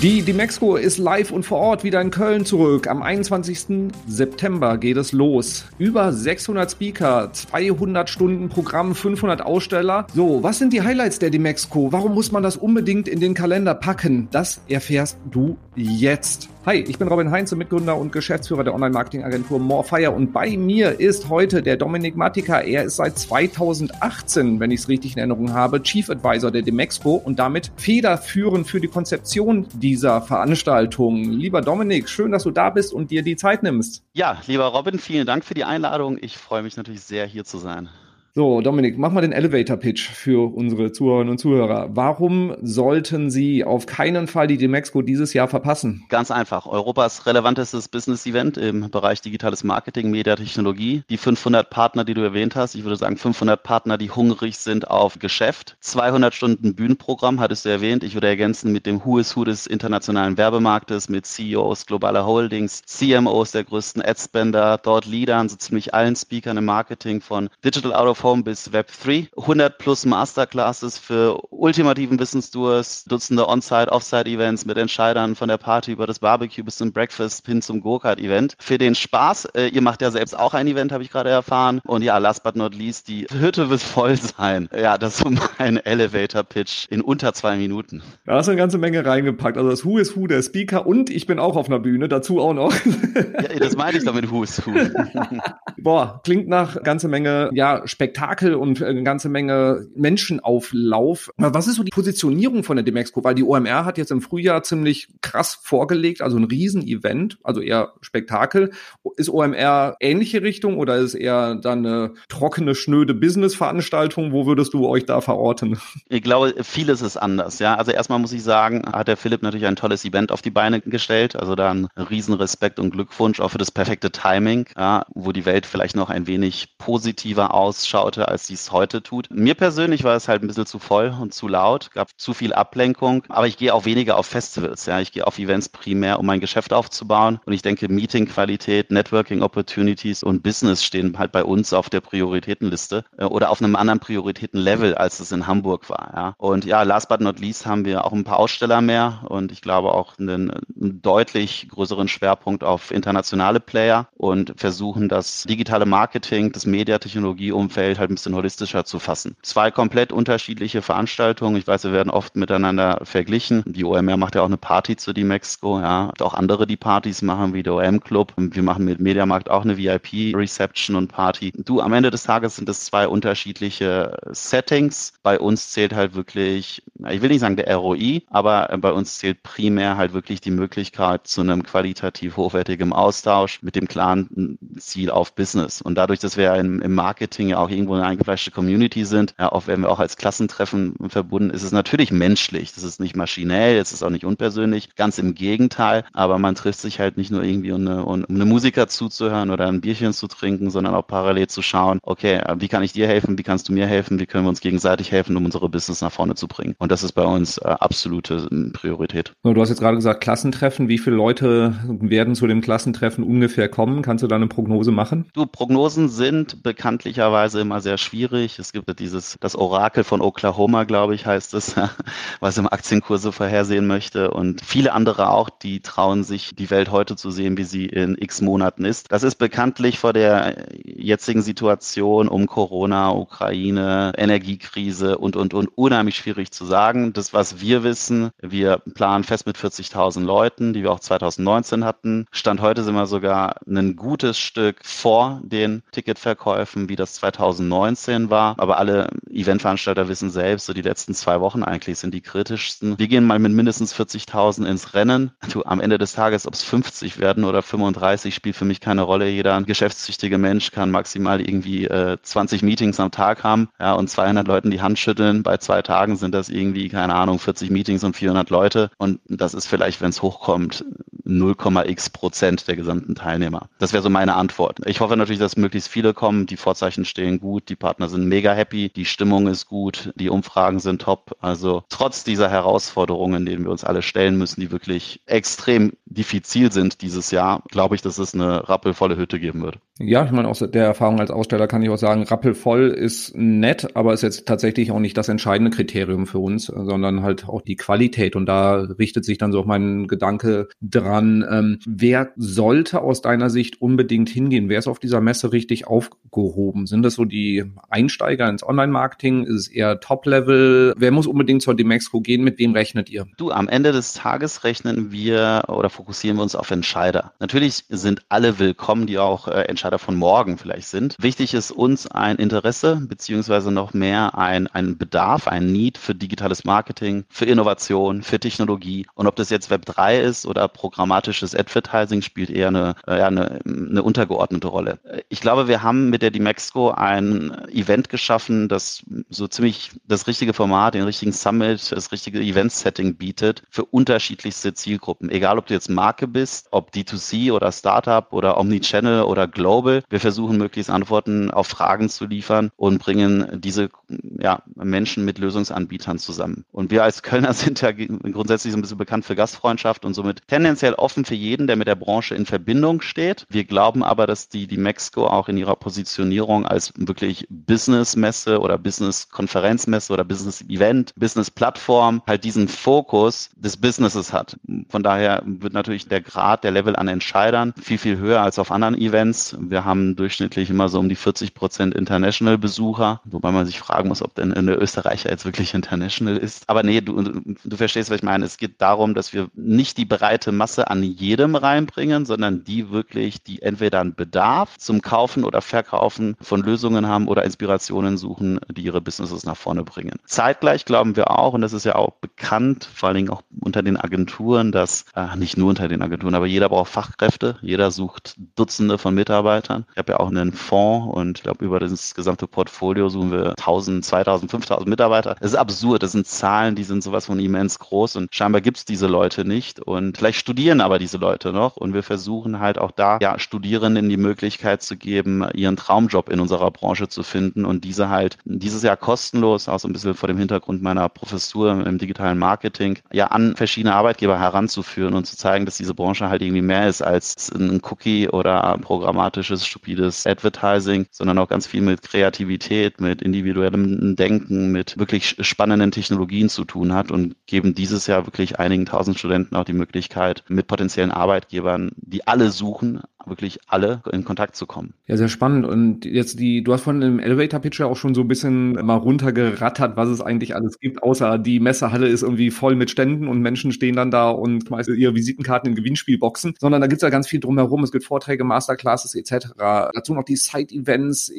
Die Demexco ist live und vor Ort wieder in Köln zurück. Am 21. September geht es los. Über 600 Speaker, 200 Stunden Programm, 500 Aussteller. So, was sind die Highlights der Demexco? Warum muss man das unbedingt in den Kalender packen? Das erfährst du jetzt. Hi, ich bin Robin Heinze, Mitgründer und Geschäftsführer der Online-Marketing-Agentur Morefire und bei mir ist heute der Dominik Matika. Er ist seit 2018, wenn ich es richtig in Erinnerung habe, Chief Advisor der Demexco und damit federführend für die Konzeption dieser Veranstaltung. Lieber Dominik, schön, dass du da bist und dir die Zeit nimmst. Ja, lieber Robin, vielen Dank für die Einladung. Ich freue mich natürlich sehr, hier zu sein. So, Dominik, mach mal den Elevator-Pitch für unsere Zuhörerinnen und Zuhörer. Warum sollten Sie auf keinen Fall die Demexco dieses Jahr verpassen? Ganz einfach. Europas relevantestes Business-Event im Bereich digitales Marketing, Mediatechnologie. Die 500 Partner, die du erwähnt hast. Ich würde sagen 500 Partner, die hungrig sind auf Geschäft. 200 Stunden Bühnenprogramm hattest du erwähnt. Ich würde ergänzen mit dem Who is Who des internationalen Werbemarktes, mit CEOs globaler Holdings, CMOs der größten Adspender, dort Leadern, so ziemlich allen Speakern im Marketing von Digital Out of Home bis Web 3. 100 plus Masterclasses für ultimativen Wissensdurst, Dutzende On-Site, Off-Site-Events mit Entscheidern von der Party über das Barbecue bis zum Breakfast hin zum Go-Kart-Event. Für den Spaß, äh, ihr macht ja selbst auch ein Event, habe ich gerade erfahren. Und ja, last but not least, die Hütte wird voll sein. Ja, das ist so mein Elevator-Pitch in unter zwei Minuten. Da hast du eine ganze Menge reingepackt. Also das Who is Who der Speaker und ich bin auch auf einer Bühne, dazu auch noch. ja, das meine ich damit Who is Who. Boah, klingt nach ganze Menge, ja, Spektakel Spektakel und eine ganze Menge Menschenauflauf. Was ist so die Positionierung von der Demexco? Weil die OMR hat jetzt im Frühjahr ziemlich krass vorgelegt, also ein Riesenevent, also eher Spektakel. Ist OMR ähnliche Richtung oder ist eher dann eine trockene, schnöde Business-Veranstaltung? Wo würdest du euch da verorten? Ich glaube, vieles ist anders. Ja, also erstmal muss ich sagen, hat der Philipp natürlich ein tolles Event auf die Beine gestellt. Also da ein Riesenrespekt und Glückwunsch auch für das perfekte Timing, ja, wo die Welt vielleicht noch ein wenig positiver ausschaut anschaute, als sie es heute tut. Mir persönlich war es halt ein bisschen zu voll und zu laut, gab zu viel Ablenkung, aber ich gehe auch weniger auf Festivals. Ja, ich gehe auf Events primär, um mein Geschäft aufzubauen. Und ich denke, Meeting-Qualität, Networking-Opportunities und Business stehen halt bei uns auf der Prioritätenliste äh, oder auf einem anderen Prioritätenlevel, als es in Hamburg war. Ja. Und ja, last but not least haben wir auch ein paar Aussteller mehr und ich glaube auch einen, einen deutlich größeren Schwerpunkt auf internationale Player und versuchen das digitale Marketing, das Mediatechnologieumfeld Welt halt ein bisschen holistischer zu fassen. Zwei komplett unterschiedliche Veranstaltungen. Ich weiß, wir werden oft miteinander verglichen. Die OMR macht ja auch eine Party zu die Mexico, ja. Auch andere, die Partys machen, wie der OM Club. Wir machen mit Mediamarkt auch eine VIP-Reception und Party. Du, am Ende des Tages sind es zwei unterschiedliche Settings. Bei uns zählt halt wirklich, ich will nicht sagen der ROI, aber bei uns zählt primär halt wirklich die Möglichkeit zu einem qualitativ hochwertigen Austausch mit dem klaren Ziel auf Business. Und dadurch, dass wir im, im Marketing ja auch irgendwo eine eingefleischte Community sind, ja, auch wenn wir auch als Klassentreffen verbunden, ist es natürlich menschlich. Das ist nicht maschinell, es ist auch nicht unpersönlich, ganz im Gegenteil. Aber man trifft sich halt nicht nur irgendwie, um eine, um eine Musiker zuzuhören oder ein Bierchen zu trinken, sondern auch parallel zu schauen, okay, wie kann ich dir helfen, wie kannst du mir helfen, wie können wir uns gegenseitig helfen, um unsere Business nach vorne zu bringen. Und das ist bei uns äh, absolute äh, Priorität. Du hast jetzt gerade gesagt, Klassentreffen. Wie viele Leute werden zu dem Klassentreffen ungefähr kommen? Kannst du da eine Prognose machen? Du, Prognosen sind bekanntlicherweise immer sehr schwierig. Es gibt dieses, das Orakel von Oklahoma, glaube ich, heißt es, was im Aktienkurse vorhersehen möchte. Und viele andere auch, die trauen sich, die Welt heute zu sehen, wie sie in x Monaten ist. Das ist bekanntlich vor der jetzigen Situation um Corona, Ukraine, Energiekrise und, und, und unheimlich schwierig zu sagen. Das, was wir wissen, wir planen fest mit 40.000 Leuten, die wir auch 2019 hatten. Stand heute sind wir sogar ein gutes Stück vor den Ticketverkäufen, wie das 2000 2019 war. Aber alle Eventveranstalter wissen selbst, so die letzten zwei Wochen eigentlich sind die kritischsten. Wir gehen mal mit mindestens 40.000 ins Rennen. Du, am Ende des Tages, ob es 50 werden oder 35, spielt für mich keine Rolle. Jeder geschäftstüchtige Mensch kann maximal irgendwie äh, 20 Meetings am Tag haben ja, und 200 Leuten die Hand schütteln. Bei zwei Tagen sind das irgendwie, keine Ahnung, 40 Meetings und 400 Leute. Und das ist vielleicht, wenn es hochkommt, 0,x Prozent der gesamten Teilnehmer. Das wäre so meine Antwort. Ich hoffe natürlich, dass möglichst viele kommen. Die Vorzeichen stehen gut, die Partner sind mega happy, die Stimmung ist gut, die Umfragen sind top. Also trotz dieser Herausforderungen, denen wir uns alle stellen müssen, die wirklich extrem diffizil sind dieses Jahr, glaube ich, dass es eine rappelvolle Hütte geben wird. Ja, ich meine, aus der Erfahrung als Aussteller kann ich auch sagen, rappelvoll ist nett, aber ist jetzt tatsächlich auch nicht das entscheidende Kriterium für uns, sondern halt auch die Qualität. Und da richtet sich dann so auch mein Gedanke dran, ähm, wer sollte aus deiner Sicht unbedingt hingehen? Wer ist auf dieser Messe richtig aufgehoben? Sind das so die Einsteiger ins Online-Marketing? Ist es eher Top-Level? Wer muss unbedingt zur Demexco gehen? Mit wem rechnet ihr? Du, am Ende des Tages rechnen wir oder fokussieren wir uns auf Entscheider. Natürlich sind alle willkommen, die auch äh, Entscheider von morgen vielleicht sind. Wichtig ist uns ein Interesse beziehungsweise noch mehr ein, ein Bedarf, ein Need für digitales Marketing, für Innovation, für Technologie. Und ob das jetzt Web 3 ist oder programmatisches Advertising, spielt eher eine, äh, eine, eine untergeordnete Rolle. Ich glaube, wir haben mit der Dimexco ein Event geschaffen, das so ziemlich das richtige Format, den richtigen Summit, das richtige Event-Setting bietet für unterschiedlichste Zielgruppen. Egal, ob du jetzt Marke bist, ob D2C oder Startup oder Omnichannel oder Global. Wir versuchen möglichst Antworten auf Fragen zu liefern und bringen diese ja, Menschen mit Lösungsanbietern zusammen. Und wir als Kölner sind ja grundsätzlich so ein bisschen bekannt für Gastfreundschaft und somit tendenziell offen für jeden, der mit der Branche in Verbindung steht. Wir glauben aber, dass die, die Mexico auch in ihrer Positionierung als wirklich Business-Messe oder Business-Konferenzmesse oder Business-Event, Business-Plattform halt diesen Fokus des Businesses hat. Von daher wird natürlich der Grad, der Level an Entscheidern viel, viel höher als auf anderen Events. Wir haben durchschnittlich immer so um die 40 Prozent International-Besucher, wobei man sich fragen muss, ob denn der Österreicher jetzt wirklich international ist. Aber nee, du, du verstehst, was ich meine. Es geht darum, dass wir nicht die breite Masse an jedem reinbringen, sondern die wirklich, die entweder einen Bedarf zum Kaufen oder Verkaufen von Lösungen haben oder Inspirationen suchen, die ihre Businesses nach vorne bringen. Zeitgleich glauben wir auch, und das ist ja auch bekannt, vor allen Dingen auch unter den Agenturen, dass, äh, nicht nur unter den Agenturen, aber jeder braucht Fachkräfte, jeder sucht Dutzende von Mitarbeitern. Ich habe ja auch einen Fonds und ich glaube, über das gesamte Portfolio suchen wir 1000, 2000, 5000 Mitarbeiter. Das ist absurd, das sind Zahlen, die sind sowas von immens groß und scheinbar gibt es diese Leute nicht. Und vielleicht studieren aber diese Leute noch. Und wir versuchen halt auch da, ja, Studierenden die Möglichkeit zu geben, ihren Traumjob in unserer Branche zu finden und diese halt dieses Jahr kostenlos, auch so ein bisschen vor dem Hintergrund meiner Professur im digitalen Marketing, ja, an verschiedene Arbeitgeber heranzuführen und zu zeigen, dass diese Branche halt irgendwie mehr ist als ein Cookie oder programmatisches, stupides Advertising, sondern auch ganz viel mit Kreativität, mit individuellem Denken, mit wirklich spannenden Technologien zu tun hat und geben dieses Jahr wirklich einigen tausend Studenten auch die Möglichkeit, mit potenziellen Arbeitgebern, die alle suchen, wirklich alle in Kontakt zu kommen. Ja, sehr spannend. Und jetzt die, du hast von dem Elevator Pitch ja auch schon so ein bisschen mal runtergerattert, was es eigentlich alles gibt, außer die Messehalle ist irgendwie voll mit Ständen und Menschen stehen dann da und schmeißen ihre Visitenkarten in Gewinnspielboxen, sondern da gibt's ja ganz viel drumherum. Es gibt Vorträge, Masterclasses etc. Dazu noch die Side-Events,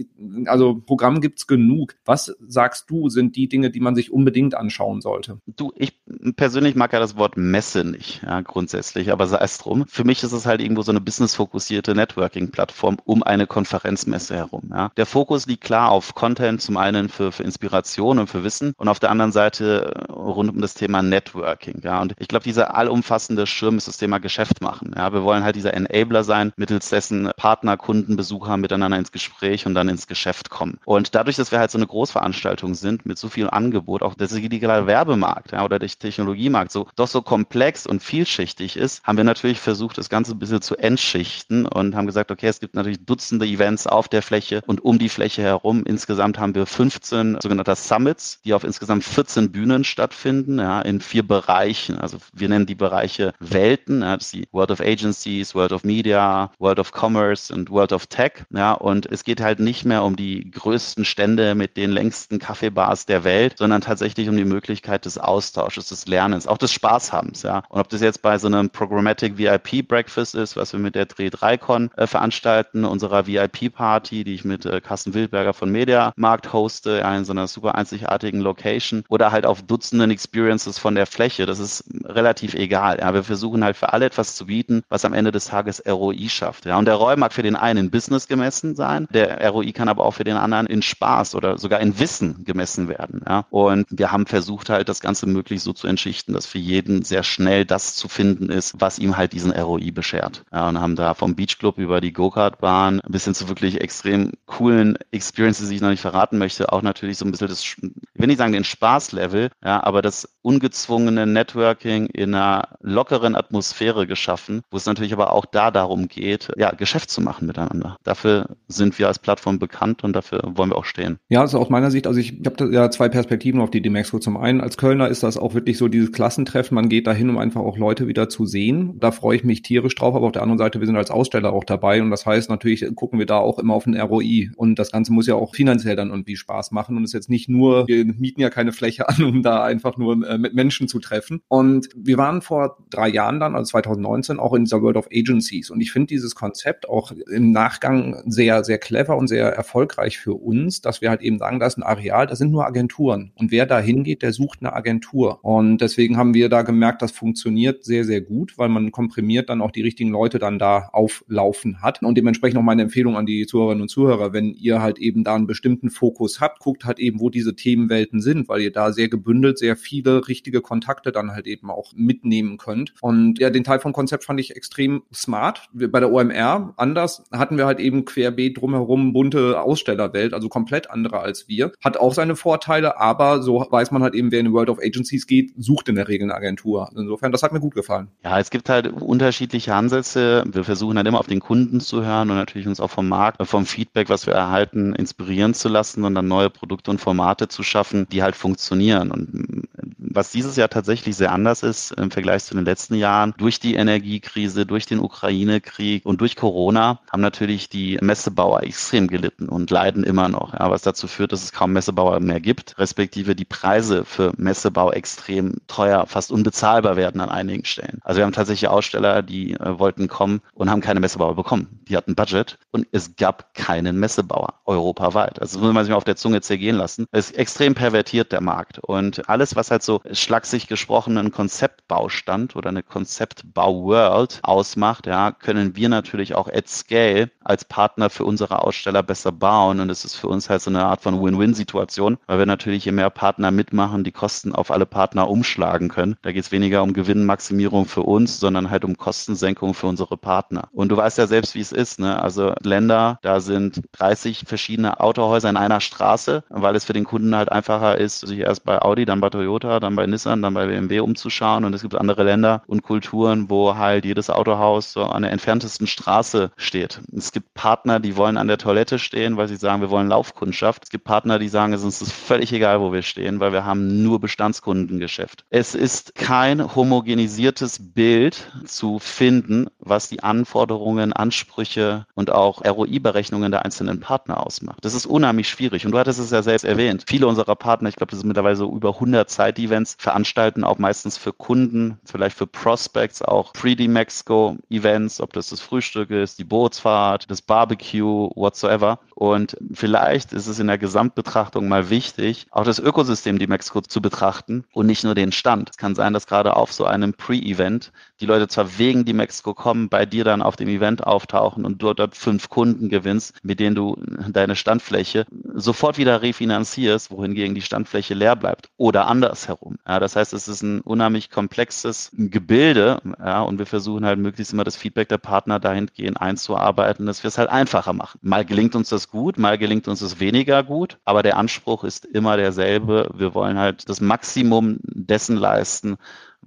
also Programm gibt's genug. Was sagst du, sind die Dinge, die man sich unbedingt anschauen sollte? Du, ich persönlich mag ja das Wort Messe nicht, ja, grundsätzlich, aber sei es drum. Für mich ist es halt irgendwo so eine business-fokussierte Networking-Plattform um eine Konferenzmesse herum. Ja. Der Fokus liegt klar auf Content, zum einen für, für Inspiration und für Wissen und auf der anderen Seite äh, rund um das Thema Networking. Ja. Und ich glaube, dieser allumfassende Schirm ist das Thema Geschäft machen. Ja. Wir wollen halt dieser Enabler sein, mittels dessen Partner, Kunden, Besucher miteinander ins Gespräch und dann ins Geschäft kommen. Und dadurch, dass wir halt so eine Großveranstaltung sind mit so viel Angebot, auch der digitale Werbemarkt ja, oder der Technologiemarkt so doch so komplex und vielschichtig ist, haben wir natürlich versucht, das Ganze ein bisschen zu entschichten und haben gesagt, okay, es gibt natürlich Dutzende Events auf der Fläche und um die Fläche herum. Insgesamt haben wir 15 sogenannte Summits, die auf insgesamt 14 Bühnen stattfinden, ja, in vier Bereichen. Also wir nennen die Bereiche Welten, ja, das ist die World of Agencies, World of Media, World of Commerce und World of Tech. Ja, und es geht halt nicht mehr um die größten Stände mit den längsten Kaffeebars der Welt, sondern tatsächlich um die Möglichkeit des Austausches, des Lernens, auch des Spaßhabens. Ja. Und ob das jetzt bei so einem Programmatic VIP Breakfast ist, was wir mit der Dreh 3 PriCon äh, veranstalten, unserer VIP-Party, die ich mit äh, Carsten Wildberger von Media Markt hoste, in so einer super einzigartigen Location oder halt auf Dutzenden Experiences von der Fläche. Das ist relativ egal. Ja. Wir versuchen halt für alle etwas zu bieten, was am Ende des Tages ROI schafft. Ja. Und der ROI mag für den einen in Business gemessen sein, der ROI kann aber auch für den anderen in Spaß oder sogar in Wissen gemessen werden. Ja. Und wir haben versucht halt das Ganze möglichst so zu entschichten, dass für jeden sehr schnell das zu finden ist, was ihm halt diesen ROI beschert. Ja, und haben da vom Beach Club über die Go-Kart-Bahn bis hin zu wirklich extrem coolen Experiences, die ich noch nicht verraten möchte, auch natürlich so ein bisschen das, ich will nicht sagen den Spaßlevel, ja, aber das ungezwungene Networking in einer lockeren Atmosphäre geschaffen, wo es natürlich aber auch da darum geht, ja, Geschäft zu machen miteinander. Dafür sind wir als Plattform bekannt und dafür wollen wir auch stehen. Ja, also aus meiner Sicht, also ich, ich habe ja zwei Perspektiven auf die Demexco. Zum einen als Kölner ist das auch wirklich so dieses Klassentreffen. Man geht dahin, um einfach auch Leute wieder zu sehen. Da freue ich mich tierisch drauf. Aber auf der anderen Seite, wir sind als Aussteller auch dabei. Und das heißt, natürlich gucken wir da auch immer auf den ROI. Und das Ganze muss ja auch finanziell dann irgendwie Spaß machen. Und ist jetzt nicht nur, wir mieten ja keine Fläche an, um da einfach nur äh, mit Menschen zu treffen. Und wir waren vor drei Jahren dann, also 2019, auch in dieser World of Agencies. Und ich finde dieses Konzept auch im Nachgang sehr, sehr clever und sehr erfolgreich für uns, dass wir halt eben sagen, da ist ein Areal, da sind nur Agenturen. Und wer da hingeht, der sucht eine Agentur. Und deswegen haben wir da gemerkt, das funktioniert sehr, sehr gut, weil man komprimiert dann auch die richtigen Leute dann da auflaufen hat. Und dementsprechend auch meine Empfehlung an die Zuhörerinnen und Zuhörer, wenn ihr halt eben da einen bestimmten Fokus habt, guckt halt eben, wo diese Themenwelten sind, weil ihr da sehr gebündelt sehr viele richtige Kontakte dann halt eben auch mitnehmen könnt. Und ja, den Teil vom Konzept fand ich extrem smart. Wir, bei der OMR anders hatten wir halt eben querbeet drumherum bunte Ausstellerwelt, also komplett andere als wir. Hat auch seine Vorteile, aber so weiß man halt eben, wer in die World of Agencies geht, sucht in der Regel eine Agentur. Insofern, das hat mir gut gefallen. Ja, es gibt halt unterschiedliche Ansätze. Wir versuchen halt immer auf den Kunden zu hören und natürlich uns auch vom Markt, vom Feedback, was wir erhalten, inspirieren zu lassen und dann neue Produkte und Formate zu schaffen, die halt funktionieren. Und was dieses Jahr tatsächlich sehr anders ist im Vergleich zu den letzten Jahren, durch die Energiekrise, durch den Ukraine-Krieg und durch Corona haben natürlich die Messebauer extrem gelitten und leiden immer noch, ja, was dazu führt, dass es kaum Messebauer mehr gibt, respektive die Preise für Messebau extrem teuer, fast unbezahlbar werden an einigen Stellen. Also wir haben tatsächlich Aussteller, die äh, wollten kommen und haben keine Messebauer bekommen. Die hatten Budget und es gab keinen Messebauer europaweit. Also das muss man sich mal auf der Zunge zergehen lassen. Es ist extrem pervertiert der Markt und alles, was halt so schlagsig gesprochen ein Konzeptbaustand oder eine Konzeptbau-World ausmacht, ja, können wir natürlich auch at scale als Partner für unsere Aussteller besser bauen und es ist für uns halt so eine Art von Win-Win-Situation, weil wir natürlich je mehr Partner mitmachen, die Kosten auf alle Partner umschlagen können. Da geht es weniger um Gewinnmaximierung für uns, sondern halt um Kostensenkung für unsere Partner. Und du weißt ja selbst, wie es ist, ne? Also Länder, da sind 30 verschiedene Autohäuser in einer Straße, weil es für den Kunden halt einfacher ist, sich erst bei Audi, dann bei Toyota, dann bei Nissan, dann bei BMW umzuschauen. Und es gibt andere Länder und Kulturen, wo halt jedes Autohaus so an der entferntesten Straße steht. Es gibt Partner, die wollen an der Toilette stehen, weil sie sagen, wir wollen Laufkundschaft. Es gibt Partner, die sagen, es ist völlig egal, wo wir stehen, weil wir haben nur Bestandskundengeschäft. Es ist kein homogenisiertes Bild zu finden, was die Anforderungen, Ansprüche und auch ROI-Berechnungen der einzelnen Partner ausmacht. Das ist unheimlich schwierig. Und du hattest es ja selbst erwähnt. Viele unserer Partner, ich glaube, das sind mittlerweile so über 100 Side-Events, veranstalten auch meistens für Kunden, vielleicht für Prospects auch Pre-D-Mexico-Events, ob das das Frühstück ist, die Bootsfahrt, das Barbecue, whatsoever. Und vielleicht ist es in der Gesamtbetrachtung mal wichtig, auch das Ökosystem die Mexiko zu betrachten und nicht nur den Stand. Es kann sein, dass gerade auf so einem Pre-Event die Leute zwar wegen die Mexiko kommen, bei dir dann auf dem Event auftauchen und du dort fünf Kunden gewinnst, mit denen du deine Standfläche sofort wieder refinanzierst, wohingegen die Standfläche leer bleibt oder andersherum. Ja, das heißt, es ist ein unheimlich komplexes Gebilde ja, und wir versuchen halt möglichst immer das Feedback der Partner dahingehend einzuarbeiten, dass wir es halt einfacher machen. Mal gelingt uns das gut, mal gelingt uns es weniger gut, aber der Anspruch ist immer derselbe. Wir wollen halt das Maximum dessen leisten,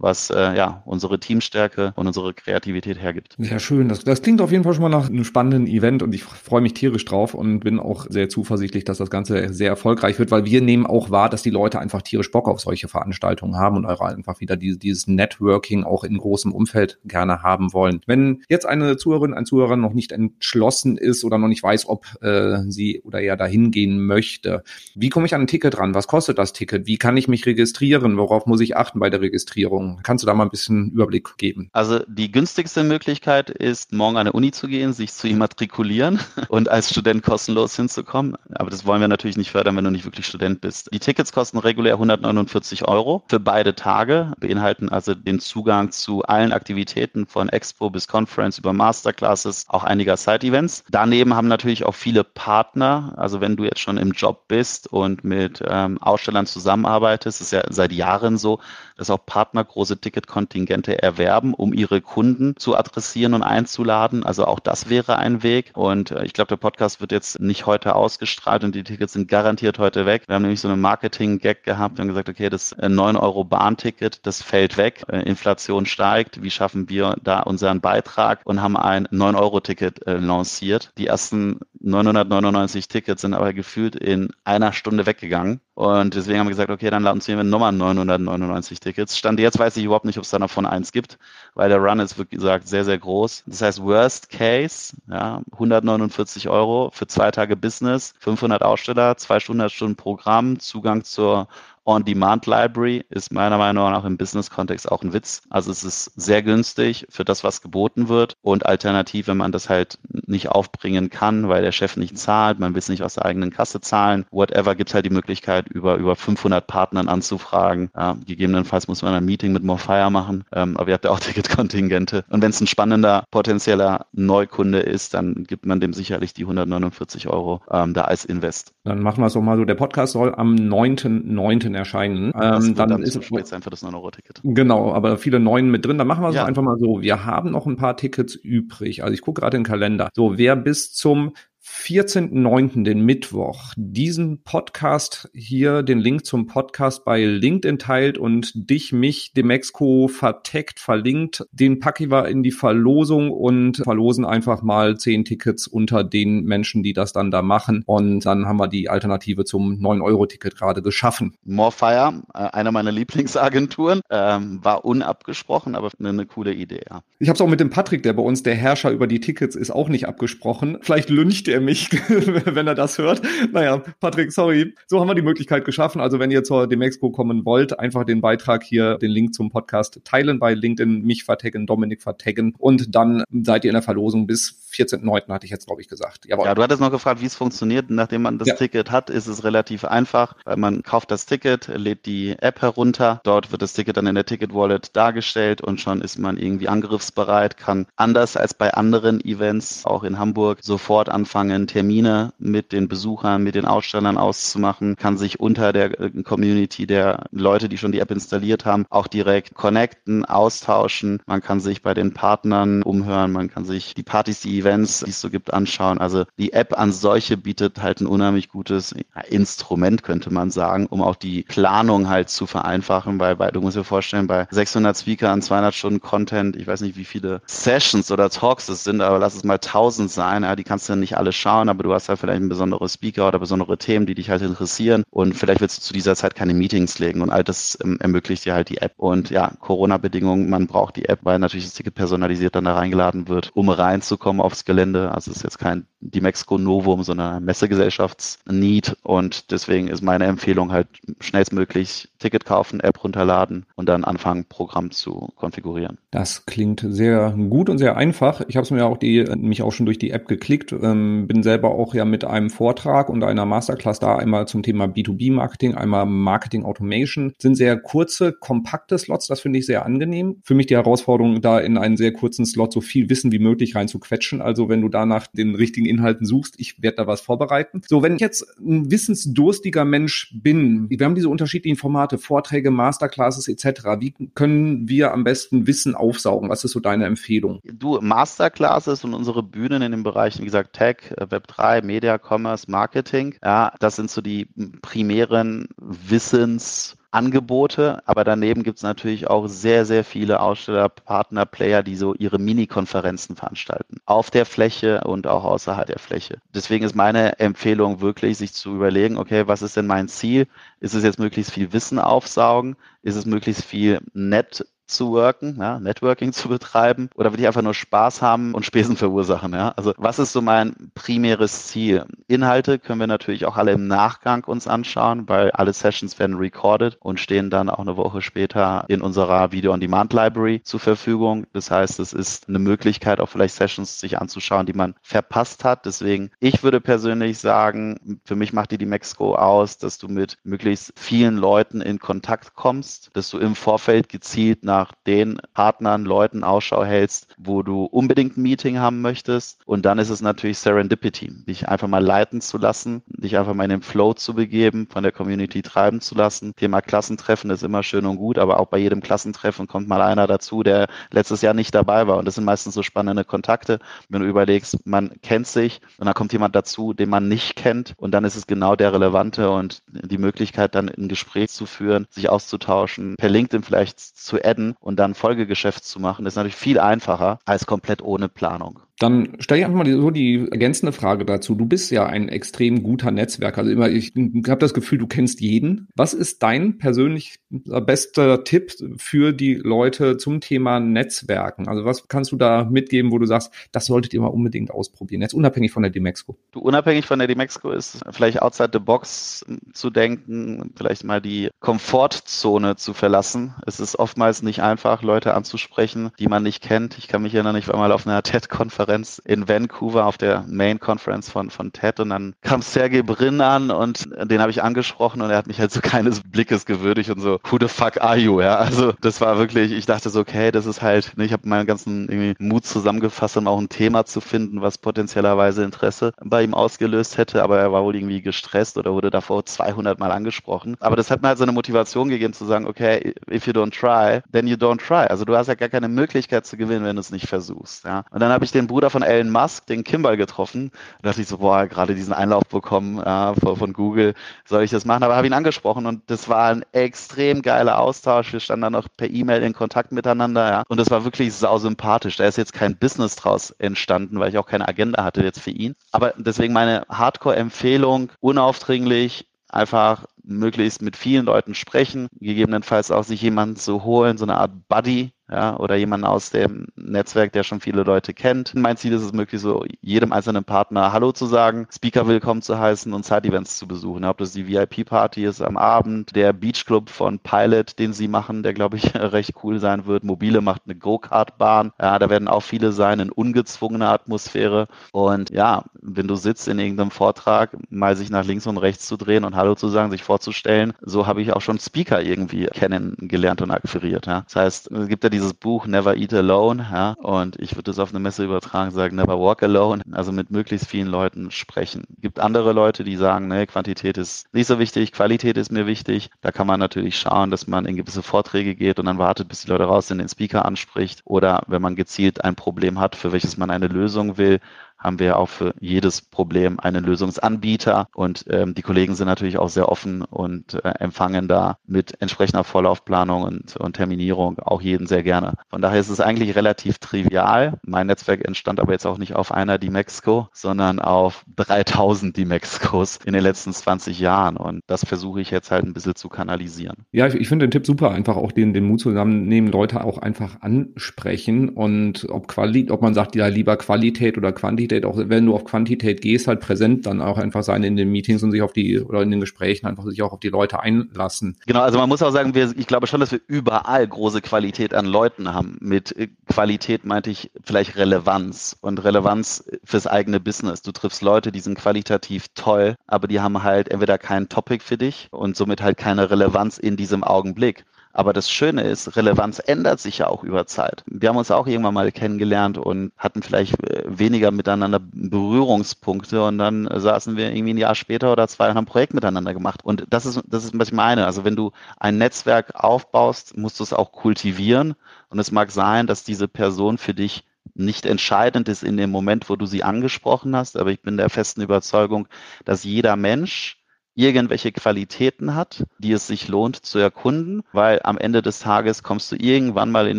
was äh, ja unsere Teamstärke und unsere Kreativität hergibt. Sehr schön. Das, das klingt auf jeden Fall schon mal nach einem spannenden Event und ich freue mich tierisch drauf und bin auch sehr zuversichtlich, dass das Ganze sehr erfolgreich wird, weil wir nehmen auch wahr, dass die Leute einfach tierisch Bock auf solche Veranstaltungen haben und einfach wieder diese, dieses Networking auch in großem Umfeld gerne haben wollen. Wenn jetzt eine Zuhörerin, ein Zuhörer noch nicht entschlossen ist oder noch nicht weiß, ob äh, sie oder er dahin gehen möchte, wie komme ich an ein Ticket ran? Was kostet das Ticket? Wie kann ich mich registrieren? Worauf muss ich achten bei der Registrierung? Kannst du da mal ein bisschen Überblick geben? Also die günstigste Möglichkeit ist, morgen an eine Uni zu gehen, sich zu immatrikulieren und als Student kostenlos hinzukommen. Aber das wollen wir natürlich nicht fördern, wenn du nicht wirklich Student bist. Die Tickets kosten regulär 149 Euro für beide Tage, beinhalten also den Zugang zu allen Aktivitäten von Expo bis Conference über Masterclasses, auch einiger Side-Events. Daneben haben natürlich auch viele Partner, also wenn du jetzt schon im Job bist und mit ähm, Ausstellern zusammenarbeitest, ist ja seit Jahren so, dass auch Partner große Ticketkontingente erwerben, um ihre Kunden zu adressieren und einzuladen. Also auch das wäre ein Weg. Und äh, ich glaube, der Podcast wird jetzt nicht heute ausgestrahlt und die Tickets sind garantiert heute weg. Wir haben nämlich so einen Marketing-Gag gehabt. Wir haben gesagt, okay, das 9 äh, das fällt weg. Äh, Inflation steigt. Wie schaffen wir da unseren Beitrag? Und haben ein 9 Euro Ticket äh, lanciert. Die ersten 999 Tickets sind aber gefühlt in einer Stunde weggegangen. Und deswegen haben wir gesagt, okay, dann lancieren wir nochmal 999 Tickets. Stand jetzt weiß ich überhaupt nicht, ob es da noch von eins gibt, weil der Run ist, wie gesagt, sehr, sehr groß. Das heißt, Worst Case, ja, 149 Euro für zwei Tage Business, 500 Aussteller, zwei Stunden, Stunden Programm, Zugang zur On-Demand-Library ist meiner Meinung nach im Business-Kontext auch ein Witz. Also es ist sehr günstig für das, was geboten wird und alternativ, wenn man das halt nicht aufbringen kann, weil der Chef nicht zahlt, man will es nicht aus der eigenen Kasse zahlen, whatever, gibt es halt die Möglichkeit, über, über 500 Partnern anzufragen. Ja, gegebenenfalls muss man ein Meeting mit Morfire machen, ähm, aber ihr habt ja auch Ticketkontingente. Und wenn es ein spannender potenzieller Neukunde ist, dann gibt man dem sicherlich die 149 Euro ähm, da als Invest. Dann machen wir es doch mal so. Der Podcast soll am 9.9 Neuen erscheinen. Ähm, dann, dann ist es spät sein für das 9-Euro-Ticket. Genau, aber viele Neuen mit drin. Dann machen wir es ja. einfach mal so. Wir haben noch ein paar Tickets übrig. Also ich gucke gerade den Kalender. So, wer bis zum 14.09., den Mittwoch, diesen Podcast hier, den Link zum Podcast bei LinkedIn teilt und dich, mich, Demexco verteckt, verlinkt, den packen wir in die Verlosung und verlosen einfach mal zehn Tickets unter den Menschen, die das dann da machen. Und dann haben wir die Alternative zum 9-Euro-Ticket gerade geschaffen. Morefire, äh, einer meiner Lieblingsagenturen, ähm, war unabgesprochen, aber eine, eine coole Idee, ja. Ich habe es auch mit dem Patrick, der bei uns der Herrscher über die Tickets ist, auch nicht abgesprochen. Vielleicht lüncht er mich, wenn er das hört. Naja, Patrick, sorry. So haben wir die Möglichkeit geschaffen. Also wenn ihr zur Demexco kommen wollt, einfach den Beitrag hier, den Link zum Podcast teilen bei LinkedIn, mich vertaggen, Dominik vertaggen und dann seid ihr in der Verlosung bis 14.9. hatte ich jetzt, glaube ich, gesagt. Jawohl. Ja, du hattest noch gefragt, wie es funktioniert. Nachdem man das ja. Ticket hat, ist es relativ einfach, weil man kauft das Ticket, lädt die App herunter. Dort wird das Ticket dann in der Ticket-Wallet dargestellt und schon ist man irgendwie angriffsbereit, kann anders als bei anderen Events, auch in Hamburg, sofort anfangen, Termine mit den Besuchern, mit den Ausstellern auszumachen, kann sich unter der äh, Community der Leute, die schon die App installiert haben, auch direkt connecten, austauschen. Man kann sich bei den Partnern umhören, man kann sich die Partys, die Events, die es so gibt, anschauen. Also die App an solche bietet halt ein unheimlich gutes Instrument, könnte man sagen, um auch die Planung halt zu vereinfachen, weil, weil du musst dir vorstellen, bei 600 Speakern, 200 Stunden Content, ich weiß nicht, wie viele Sessions oder Talks es sind, aber lass es mal 1000 sein, ja, die kannst du ja nicht alle schauen, aber du hast halt vielleicht einen besonderen Speaker oder besondere Themen, die dich halt interessieren und vielleicht willst du zu dieser Zeit keine Meetings legen und all das ähm, ermöglicht dir halt die App. Und ja, Corona-Bedingungen, man braucht die App, weil natürlich das Ticket personalisiert dann da reingeladen wird, um reinzukommen auf aufs Gelände. Also es ist jetzt kein die Mexico Novum, sondern ein Messegesellschaftsneed. Und deswegen ist meine Empfehlung halt schnellstmöglich Ticket kaufen, App runterladen und dann anfangen, Programm zu konfigurieren. Das klingt sehr gut und sehr einfach. Ich habe es mir auch die, mich auch schon durch die App geklickt, ähm, bin selber auch ja mit einem Vortrag und einer Masterclass da einmal zum Thema B2B-Marketing, einmal Marketing Automation. Sind sehr kurze, kompakte Slots, das finde ich sehr angenehm. Für mich die Herausforderung, da in einen sehr kurzen Slot so viel Wissen wie möglich reinzuquetschen. Also wenn du da nach den richtigen Inhalten suchst, ich werde da was vorbereiten. So, wenn ich jetzt ein wissensdurstiger Mensch bin, wir haben diese unterschiedlichen Formate, Vorträge, Masterclasses etc. Wie können wir am besten Wissen aufsaugen? Was ist so deine Empfehlung? Du, Masterclasses und unsere Bühnen in den Bereichen, wie gesagt, Tech, Web3, Media, Commerce, Marketing, ja, das sind so die primären Wissens- Angebote, aber daneben gibt es natürlich auch sehr, sehr viele Aussteller, Partner, Player, die so ihre Mini-Konferenzen veranstalten. Auf der Fläche und auch außerhalb der Fläche. Deswegen ist meine Empfehlung wirklich, sich zu überlegen, okay, was ist denn mein Ziel? Ist es jetzt möglichst viel Wissen aufsaugen? Ist es möglichst viel nett zu worken, ja, Networking zu betreiben oder will ich einfach nur Spaß haben und Spesen verursachen, ja? Also was ist so mein primäres Ziel? Inhalte können wir natürlich auch alle im Nachgang uns anschauen, weil alle Sessions werden recorded und stehen dann auch eine Woche später in unserer Video-on-Demand-Library zur Verfügung. Das heißt, es ist eine Möglichkeit, auch vielleicht Sessions sich anzuschauen, die man verpasst hat. Deswegen, ich würde persönlich sagen, für mich macht die die Mexico aus, dass du mit möglichst vielen Leuten in Kontakt kommst, dass du im Vorfeld gezielt nach den Partnern, Leuten Ausschau hältst, wo du unbedingt ein Meeting haben möchtest. Und dann ist es natürlich Serendipity, dich einfach mal leiten zu lassen, dich einfach mal in den Flow zu begeben, von der Community treiben zu lassen. Thema Klassentreffen ist immer schön und gut, aber auch bei jedem Klassentreffen kommt mal einer dazu, der letztes Jahr nicht dabei war. Und das sind meistens so spannende Kontakte, wenn du überlegst, man kennt sich und dann kommt jemand dazu, den man nicht kennt und dann ist es genau der Relevante und die Möglichkeit, dann ein Gespräch zu führen, sich auszutauschen, per LinkedIn vielleicht zu adden und dann Folgegeschäft zu machen, ist natürlich viel einfacher als komplett ohne Planung. Dann stelle ich einfach mal so die ergänzende Frage dazu. Du bist ja ein extrem guter Netzwerker. Also immer, ich habe das Gefühl, du kennst jeden. Was ist dein persönlich bester Tipp für die Leute zum Thema Netzwerken? Also was kannst du da mitgeben, wo du sagst, das solltet ihr mal unbedingt ausprobieren? Jetzt unabhängig von der Demexco. Du, unabhängig von der Demexco ist vielleicht outside the box zu denken, vielleicht mal die Komfortzone zu verlassen. Es ist oftmals nicht einfach, Leute anzusprechen, die man nicht kennt. Ich kann mich erinnern, ich war mal auf einer TED-Konferenz Konferenz in Vancouver auf der Main Conference von, von TED und dann kam Sergey Brin an und den habe ich angesprochen und er hat mich halt so keines Blickes gewürdigt und so, who the fuck are you? Ja, also das war wirklich, ich dachte so, okay, das ist halt, ne, ich habe meinen ganzen irgendwie Mut zusammengefasst, um auch ein Thema zu finden, was potenziellerweise Interesse bei ihm ausgelöst hätte, aber er war wohl irgendwie gestresst oder wurde davor 200 Mal angesprochen. Aber das hat mir halt so eine Motivation gegeben zu sagen, okay, if you don't try, then you don't try. Also du hast ja gar keine Möglichkeit zu gewinnen, wenn du es nicht versuchst. Ja. Und dann habe ich den Bruder von Elon Musk, den Kimball, getroffen. Da dachte ich so, boah, gerade diesen Einlauf bekommen äh, von Google, soll ich das machen? Aber habe ihn angesprochen und das war ein extrem geiler Austausch. Wir standen dann noch per E-Mail in Kontakt miteinander, ja. Und das war wirklich sau sympathisch. Da ist jetzt kein Business draus entstanden, weil ich auch keine Agenda hatte jetzt für ihn. Aber deswegen meine Hardcore-Empfehlung, unaufdringlich, einfach möglichst mit vielen Leuten sprechen, gegebenenfalls auch sich jemanden zu holen, so eine Art Buddy, ja, oder jemanden aus dem Netzwerk, der schon viele Leute kennt. Mein Ziel ist es möglich, so jedem einzelnen Partner Hallo zu sagen, Speaker willkommen zu heißen und Side-Events zu besuchen. Ob das die VIP-Party ist am Abend, der Beach Club von Pilot, den sie machen, der glaube ich recht cool sein wird. Mobile macht eine Go-Kart-Bahn. Ja, da werden auch viele sein in ungezwungener Atmosphäre. Und ja, wenn du sitzt in irgendeinem Vortrag, mal sich nach links und rechts zu drehen und Hallo zu sagen, sich vorzustellen, so habe ich auch schon Speaker irgendwie kennengelernt und akquiriert. Ja. Das heißt, es gibt ja diese dieses Buch Never Eat Alone, ja, und ich würde das auf eine Messe übertragen, sagen Never Walk Alone, also mit möglichst vielen Leuten sprechen. Es gibt andere Leute, die sagen, ne, Quantität ist nicht so wichtig, Qualität ist mir wichtig. Da kann man natürlich schauen, dass man in gewisse Vorträge geht und dann wartet, bis die Leute raus sind, den Speaker anspricht oder wenn man gezielt ein Problem hat, für welches man eine Lösung will, haben wir auch für jedes Problem einen Lösungsanbieter und ähm, die Kollegen sind natürlich auch sehr offen und äh, empfangen da mit entsprechender Vorlaufplanung und, und Terminierung auch jeden sehr gerne. Von daher ist es eigentlich relativ trivial. Mein Netzwerk entstand aber jetzt auch nicht auf einer Dimexco, sondern auf 3000 Dimexcos in den letzten 20 Jahren und das versuche ich jetzt halt ein bisschen zu kanalisieren. Ja, ich, ich finde den Tipp super, einfach auch den, den Mut zusammennehmen, Leute auch einfach ansprechen und ob Quali ob man sagt, ja lieber Qualität oder Quantität Quantität, auch wenn du auf Quantität gehst, halt präsent dann auch einfach sein in den Meetings und sich auf die oder in den Gesprächen einfach sich auch auf die Leute einlassen. Genau, also man muss auch sagen, wir, ich glaube schon, dass wir überall große Qualität an Leuten haben. Mit äh, Qualität meinte ich vielleicht Relevanz und Relevanz fürs eigene Business. Du triffst Leute, die sind qualitativ toll, aber die haben halt entweder kein Topic für dich und somit halt keine Relevanz in diesem Augenblick. Aber das Schöne ist, Relevanz ändert sich ja auch über Zeit. Wir haben uns auch irgendwann mal kennengelernt und hatten vielleicht äh, weniger miteinander Berührungspunkte und dann saßen wir irgendwie ein Jahr später oder zwei und haben ein Projekt miteinander gemacht. Und das ist, das ist, was ich meine. Also wenn du ein Netzwerk aufbaust, musst du es auch kultivieren. Und es mag sein, dass diese Person für dich nicht entscheidend ist in dem Moment, wo du sie angesprochen hast, aber ich bin der festen Überzeugung, dass jeder Mensch irgendwelche Qualitäten hat, die es sich lohnt zu erkunden, weil am Ende des Tages kommst du irgendwann mal in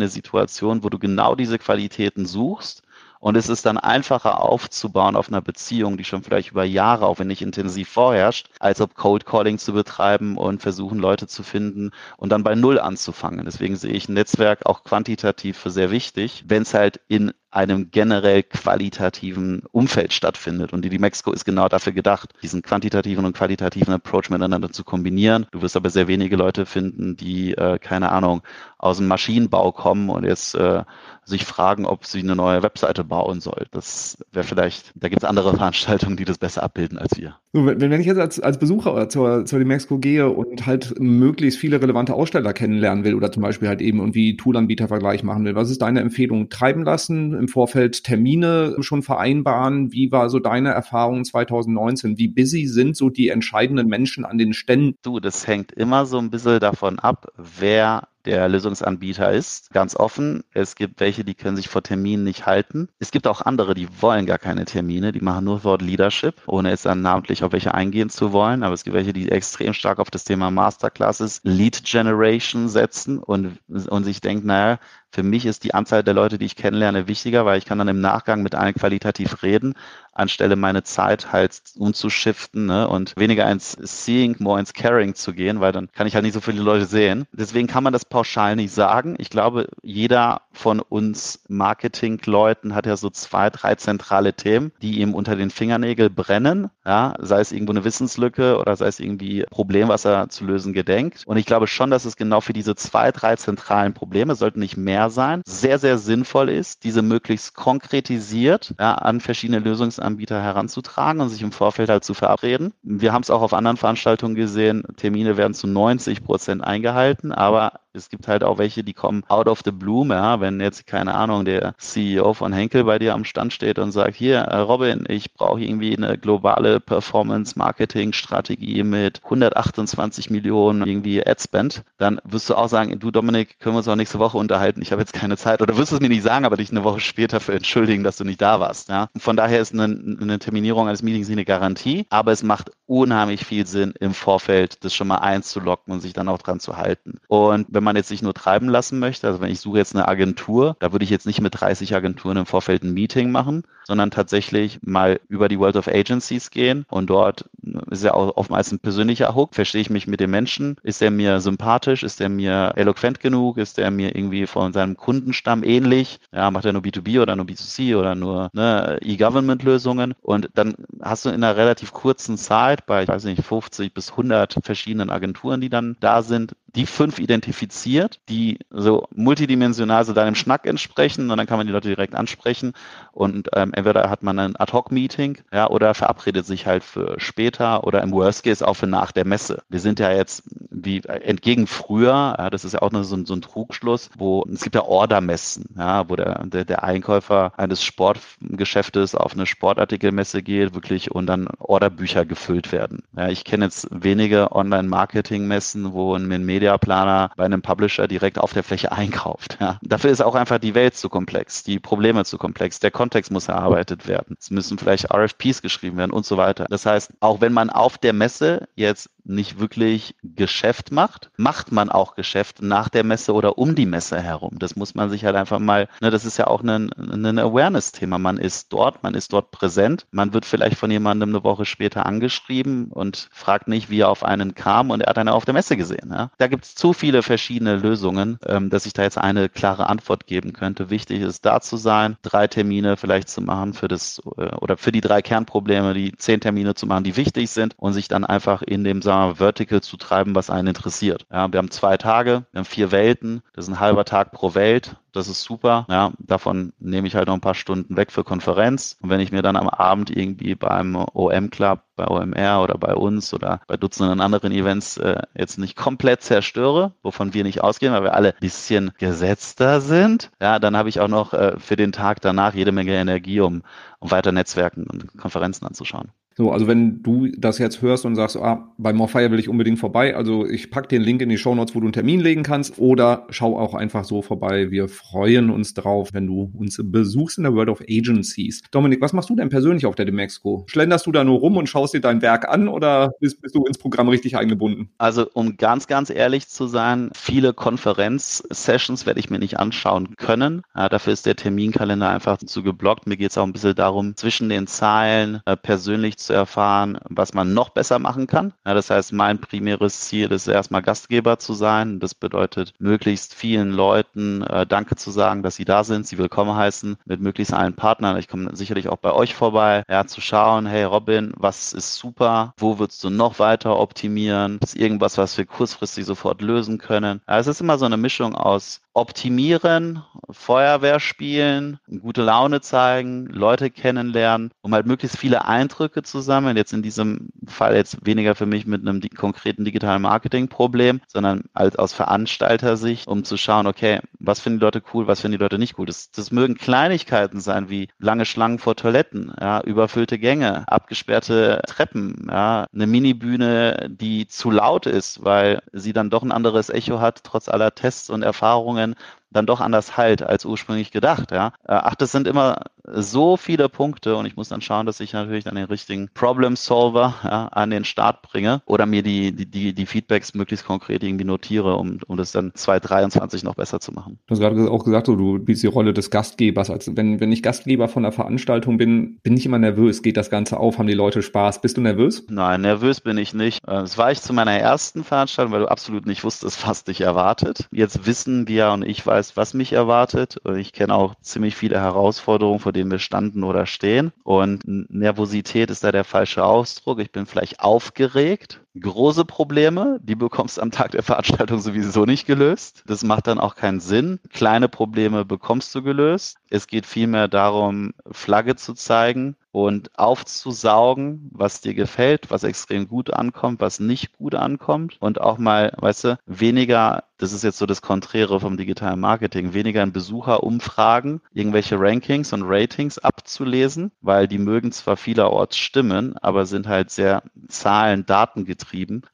eine Situation, wo du genau diese Qualitäten suchst Und es ist dann einfacher aufzubauen auf einer Beziehung, die schon vielleicht über Jahre, auch wenn nicht intensiv vorherrscht, als ob Cold Calling zu betreiben und versuchen, Leute zu finden und dann bei Null anzufangen. Deswegen sehe ich ein Netzwerk auch quantitativ für sehr wichtig, wenn es halt in einem generell qualitativen Umfeld stattfindet. Und die, Mexico ist genau dafür gedacht, diesen quantitativen und qualitativen Approach miteinander zu kombinieren. Du wirst aber sehr wenige Leute finden, die, äh, keine Ahnung, aus dem Maschinenbau kommen und jetzt äh, sich fragen, ob sie eine neue Webseite bauen soll. Das wäre vielleicht, da gibt es andere Veranstaltungen, die das besser abbilden als wir. wenn, wenn ich jetzt als, als Besucher zur, zur Demexco gehe und halt möglichst viele relevante Aussteller kennenlernen will oder zum Beispiel halt eben irgendwie Toolanbieter-Vergleich machen will, was ist deine Empfehlung? Treiben lassen, im Vorfeld Termine schon vereinbaren? Wie war so deine Erfahrung 2019? Wie busy sind so die entscheidenden Menschen an den Ständen? Du, das hängt immer so ein bisschen davon ab, wer der Lösungsanbieter ist. Ganz offen. Es gibt welche, die können sich vor Terminen nicht halten. Es gibt auch andere, die wollen gar keine Termine. Die machen nur Wort Leadership, ohne jetzt dann namentlich auf welche eingehen zu wollen. Aber es gibt welche, die extrem stark auf das Thema Masterclasses, Lead Generation setzen und, und sich denken, naja, für mich ist die Anzahl der Leute, die ich kennenlerne, wichtiger, weil ich kann dann im Nachgang mit allen qualitativ reden, anstelle meine Zeit halt umzuschiften ne, und weniger ins Seeing, more ins Caring zu gehen, weil dann kann ich halt nicht so viele Leute sehen. Deswegen kann man das pauschal nicht sagen. Ich glaube, jeder von uns Marketing-Leuten hat ja so zwei, drei zentrale Themen, die ihm unter den Fingernägeln brennen. Ja, sei es irgendwo eine Wissenslücke oder sei es irgendwie ein Problem, was er zu lösen gedenkt. Und ich glaube schon, dass es genau für diese zwei, drei zentralen Probleme sollten nicht mehr sein, sehr, sehr sinnvoll ist, diese möglichst konkretisiert ja, an verschiedene Lösungsanbieter heranzutragen und sich im Vorfeld halt zu verabreden. Wir haben es auch auf anderen Veranstaltungen gesehen, Termine werden zu 90 Prozent eingehalten, aber es gibt halt auch welche, die kommen out of the bloom, ja, wenn jetzt, keine Ahnung, der CEO von Henkel bei dir am Stand steht und sagt, hier, äh, Robin, ich brauche irgendwie eine globale Performance-Marketing-Strategie mit 128 Millionen irgendwie Adspend, dann wirst du auch sagen, du Dominik, können wir uns auch nächste Woche unterhalten, ich habe jetzt keine Zeit. Oder wirst du es mir nicht sagen, aber dich eine Woche später für entschuldigen, dass du nicht da warst. Ja? Von daher ist eine, eine Terminierung eines Meetings eine Garantie, aber es macht unheimlich viel Sinn, im Vorfeld das schon mal einzulocken und sich dann auch dran zu halten. Und wenn man jetzt sich nur treiben lassen möchte, also wenn ich suche jetzt eine Agentur, da würde ich jetzt nicht mit 30 Agenturen im Vorfeld ein Meeting machen, sondern tatsächlich mal über die World of Agencies gehen und dort ist ja auch oftmals ein persönlicher Hook. Verstehe ich mich mit dem Menschen? Ist er mir sympathisch? Ist er mir eloquent genug? Ist er mir irgendwie von seinem Kundenstamm ähnlich? Ja, macht er nur B2B oder nur B2C oder nur ne, E-Government-Lösungen? Und dann hast du in einer relativ kurzen Zeit bei, ich weiß nicht, 50 bis 100 verschiedenen Agenturen, die dann da sind, die fünf identifiziert, die so multidimensional so deinem Schnack entsprechen und dann kann man die Leute direkt ansprechen und ähm, entweder hat man ein Ad-Hoc-Meeting ja, oder verabredet sich halt für später oder im Worst Case auch für nach der Messe. Wir sind ja jetzt wie entgegen früher, ja, das ist ja auch nur so, so ein Trugschluss, wo es gibt ja Ordermessen, ja, wo der, der, der Einkäufer eines Sportgeschäftes auf eine Sportartikelmesse geht, wirklich und dann Orderbücher gefüllt werden. Ja, ich kenne jetzt wenige Online-Marketing-Messen, wo ein Mediaplaner bei einem Publisher direkt auf der Fläche einkauft. Ja. Dafür ist auch einfach die Welt zu komplex, die Probleme zu komplex, der Kontext muss erarbeitet werden. Es müssen vielleicht RFPs geschrieben werden und so weiter. Das heißt, auch wenn man auf der Messe jetzt nicht wirklich Geschäft macht, macht man auch Geschäft nach der Messe oder um die Messe herum. Das muss man sich halt einfach mal, ne, das ist ja auch ein, ein Awareness-Thema. Man ist dort, man ist dort präsent, man wird vielleicht von jemandem eine Woche später angeschrieben und fragt nicht, wie er auf einen kam und er hat einen auf der Messe gesehen. Ja? Da gibt es zu viele verschiedene Lösungen, ähm, dass ich da jetzt eine klare Antwort geben könnte. Wichtig ist da zu sein, drei Termine vielleicht zu machen für das äh, oder für die drei Kernprobleme, die zehn Termine zu machen, die wichtig sind und sich dann einfach in dem sagen wir, Vertical zu treiben, was einen interessiert. Ja, wir haben zwei Tage, wir haben vier Welten, das ist ein halber Tag pro Welt. Das ist super. Ja, davon nehme ich halt noch ein paar Stunden weg für Konferenz. Und wenn ich mir dann am Abend irgendwie beim OM Club, bei OMR oder bei uns oder bei Dutzenden anderen Events äh, jetzt nicht komplett zerstöre, wovon wir nicht ausgehen, weil wir alle ein bisschen gesetzter sind, ja, dann habe ich auch noch äh, für den Tag danach jede Menge Energie, um, um weiter Netzwerken und Konferenzen anzuschauen. So, also wenn du das jetzt hörst und sagst, ah, bei Morfire will ich unbedingt vorbei, also ich pack den Link in die Show Notes, wo du einen Termin legen kannst oder schau auch einfach so vorbei. Wir freuen uns drauf, wenn du uns besuchst in der World of Agencies. Dominik, was machst du denn persönlich auf der Demexco? Schlenderst du da nur rum und schaust dir dein Werk an oder bist, bist du ins Programm richtig eingebunden? Also, um ganz, ganz ehrlich zu sein, viele Konferenz-Sessions werde ich mir nicht anschauen können. Ja, dafür ist der Terminkalender einfach zu geblockt. Mir geht es auch ein bisschen darum, zwischen den Zeilen äh, persönlich zu erfahren, was man noch besser machen kann. Ja, das heißt, mein primäres Ziel ist erstmal Gastgeber zu sein. Das bedeutet, möglichst vielen Leuten äh, Danke zu sagen, dass sie da sind, sie willkommen heißen, mit möglichst allen Partnern. Ich komme sicherlich auch bei euch vorbei, ja, zu schauen, hey Robin, was ist super? Wo würdest du noch weiter optimieren? Ist irgendwas, was wir kurzfristig sofort lösen können? Ja, es ist immer so eine Mischung aus optimieren, Feuerwehr spielen, gute Laune zeigen, Leute kennenlernen, um halt möglichst viele Eindrücke zu sammeln. Jetzt in diesem Fall jetzt weniger für mich mit einem konkreten digitalen Marketing-Problem, sondern als aus Veranstalter-Sicht, um zu schauen, okay, was finden die Leute cool, was finden die Leute nicht cool. Das, das mögen Kleinigkeiten sein, wie lange Schlangen vor Toiletten, ja, überfüllte Gänge, abgesperrte Treppen, ja, eine Minibühne, die zu laut ist, weil sie dann doch ein anderes Echo hat, trotz aller Tests und Erfahrungen then dann doch anders halt als ursprünglich gedacht. Ja. Äh, ach, das sind immer so viele Punkte und ich muss dann schauen, dass ich natürlich dann den richtigen Problem Solver ja, an den Start bringe oder mir die, die, die Feedbacks möglichst konkret irgendwie notiere, um, um das dann 2023 noch besser zu machen. Du hast gerade auch gesagt, du spielst die Rolle des Gastgebers. Also wenn, wenn ich Gastgeber von einer Veranstaltung bin, bin ich immer nervös. Geht das Ganze auf? Haben die Leute Spaß? Bist du nervös? Nein, nervös bin ich nicht. Äh, das war ich zu meiner ersten Veranstaltung, weil du absolut nicht wusstest, was dich erwartet. Jetzt wissen wir und ich weiß, weiß, was mich erwartet. Und ich kenne auch ziemlich viele Herausforderungen, vor denen wir standen oder stehen. Und Nervosität ist da der falsche Ausdruck. Ich bin vielleicht aufgeregt. Große Probleme, die bekommst du am Tag der Veranstaltung sowieso nicht gelöst. Das macht dann auch keinen Sinn. Kleine Probleme bekommst du gelöst. Es geht vielmehr darum, Flagge zu zeigen und aufzusaugen, was dir gefällt, was extrem gut ankommt, was nicht gut ankommt und auch mal, weißt du, weniger, das ist jetzt so das Konträre vom digitalen Marketing, weniger in Besucherumfragen, irgendwelche Rankings und Ratings abzulesen, weil die mögen zwar vielerorts stimmen, aber sind halt sehr Zahlen, Daten getrieben.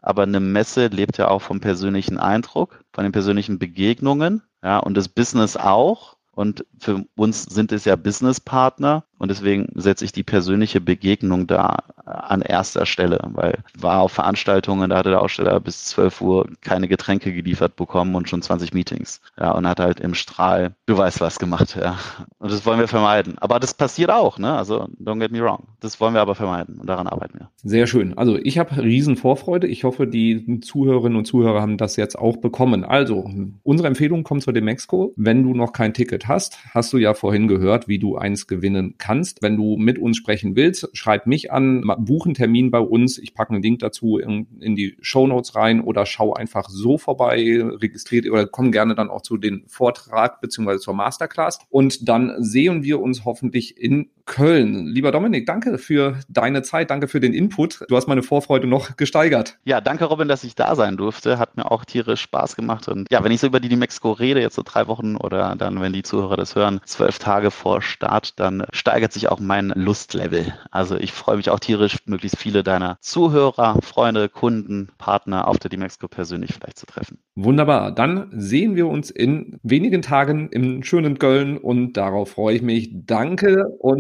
Aber eine Messe lebt ja auch vom persönlichen Eindruck, von den persönlichen Begegnungen, ja, und das Business auch. Und für uns sind es ja Businesspartner. Und deswegen setze ich die persönliche Begegnung da an erster Stelle, weil war auf Veranstaltungen, da hatte der Aussteller bis 12 Uhr keine Getränke geliefert bekommen und schon 20 Meetings. Ja, und hat halt im Strahl, du weißt was gemacht, ja. Und das wollen wir vermeiden. Aber das passiert auch, ne? Also, don't get me wrong. Das wollen wir aber vermeiden und daran arbeiten wir. Sehr schön. Also, ich habe riesen Vorfreude. Ich hoffe, die Zuhörerinnen und Zuhörer haben das jetzt auch bekommen. Also, unsere Empfehlung kommt zu dem Mexiko. Wenn du noch kein Ticket hast, hast du ja vorhin gehört, wie du eins gewinnen kannst kannst. Wenn du mit uns sprechen willst, schreib mich an, buch einen Termin bei uns. Ich packe einen Link dazu in, in die Show Notes rein oder schau einfach so vorbei, registriert oder komm gerne dann auch zu den Vortrag beziehungsweise zur Masterclass. Und dann sehen wir uns hoffentlich in Köln. Lieber Dominik, danke für deine Zeit, danke für den Input. Du hast meine Vorfreude noch gesteigert. Ja, danke Robin, dass ich da sein durfte. Hat mir auch tierisch Spaß gemacht. Und ja, wenn ich so über die, die Mexiko rede, jetzt so drei Wochen oder dann, wenn die Zuhörer das hören, zwölf Tage vor Start, dann steigert sich auch mein Lustlevel. Also ich freue mich auch tierisch, möglichst viele deiner Zuhörer, Freunde, Kunden, Partner auf der D-Mexiko persönlich vielleicht zu treffen. Wunderbar. Dann sehen wir uns in wenigen Tagen im schönen Köln und darauf freue ich mich. Danke